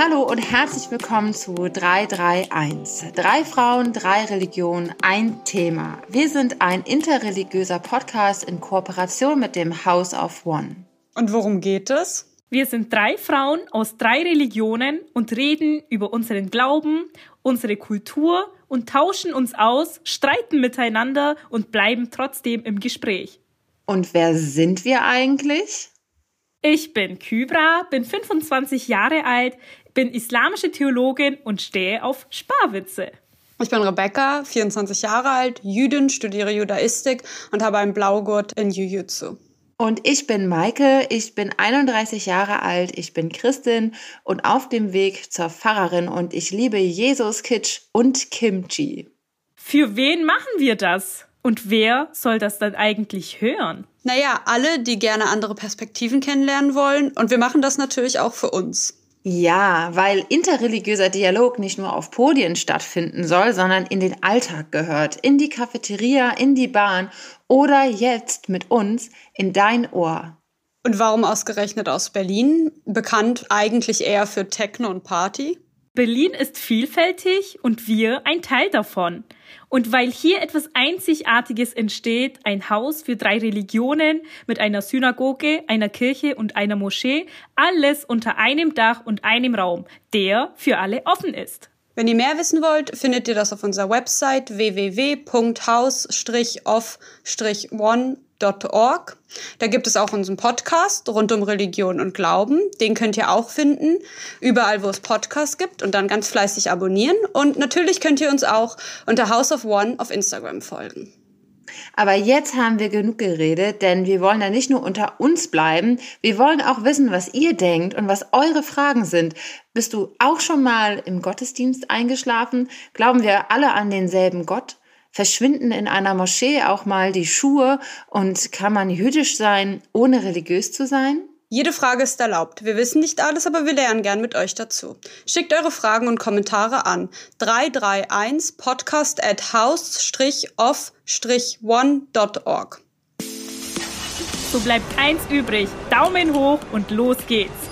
Hallo und herzlich willkommen zu 331. Drei Frauen, drei Religionen, ein Thema. Wir sind ein interreligiöser Podcast in Kooperation mit dem House of One. Und worum geht es? Wir sind drei Frauen aus drei Religionen und reden über unseren Glauben, unsere Kultur und tauschen uns aus, streiten miteinander und bleiben trotzdem im Gespräch. Und wer sind wir eigentlich? Ich bin Kybra, bin 25 Jahre alt, bin islamische Theologin und stehe auf Sparwitze. Ich bin Rebecca, 24 Jahre alt, Jüdin, studiere Judaistik und habe einen Blaugurt in Jiu-Jitsu. Und ich bin Maike, ich bin 31 Jahre alt, ich bin Christin und auf dem Weg zur Pfarrerin und ich liebe Jesus Kitsch und Kimchi. Für wen machen wir das? Und wer soll das dann eigentlich hören? Naja, alle, die gerne andere Perspektiven kennenlernen wollen. Und wir machen das natürlich auch für uns. Ja, weil interreligiöser Dialog nicht nur auf Podien stattfinden soll, sondern in den Alltag gehört, in die Cafeteria, in die Bahn oder jetzt mit uns in dein Ohr. Und warum ausgerechnet aus Berlin? Bekannt eigentlich eher für Techno und Party? Berlin ist vielfältig und wir ein Teil davon. Und weil hier etwas Einzigartiges entsteht, ein Haus für drei Religionen mit einer Synagoge, einer Kirche und einer Moschee, alles unter einem Dach und einem Raum, der für alle offen ist. Wenn ihr mehr wissen wollt, findet ihr das auf unserer Website www.haus-off-one.org. Da gibt es auch unseren Podcast rund um Religion und Glauben. Den könnt ihr auch finden, überall, wo es Podcasts gibt und dann ganz fleißig abonnieren. Und natürlich könnt ihr uns auch unter House of One auf Instagram folgen. Aber jetzt haben wir genug geredet, denn wir wollen ja nicht nur unter uns bleiben, wir wollen auch wissen, was ihr denkt und was eure Fragen sind. Bist du auch schon mal im Gottesdienst eingeschlafen? Glauben wir alle an denselben Gott? Verschwinden in einer Moschee auch mal die Schuhe und kann man jüdisch sein, ohne religiös zu sein? Jede Frage ist erlaubt. Wir wissen nicht alles, aber wir lernen gern mit euch dazu. Schickt eure Fragen und Kommentare an 331 podcast at house-off-one.org. So bleibt eins übrig. Daumen hoch und los geht's.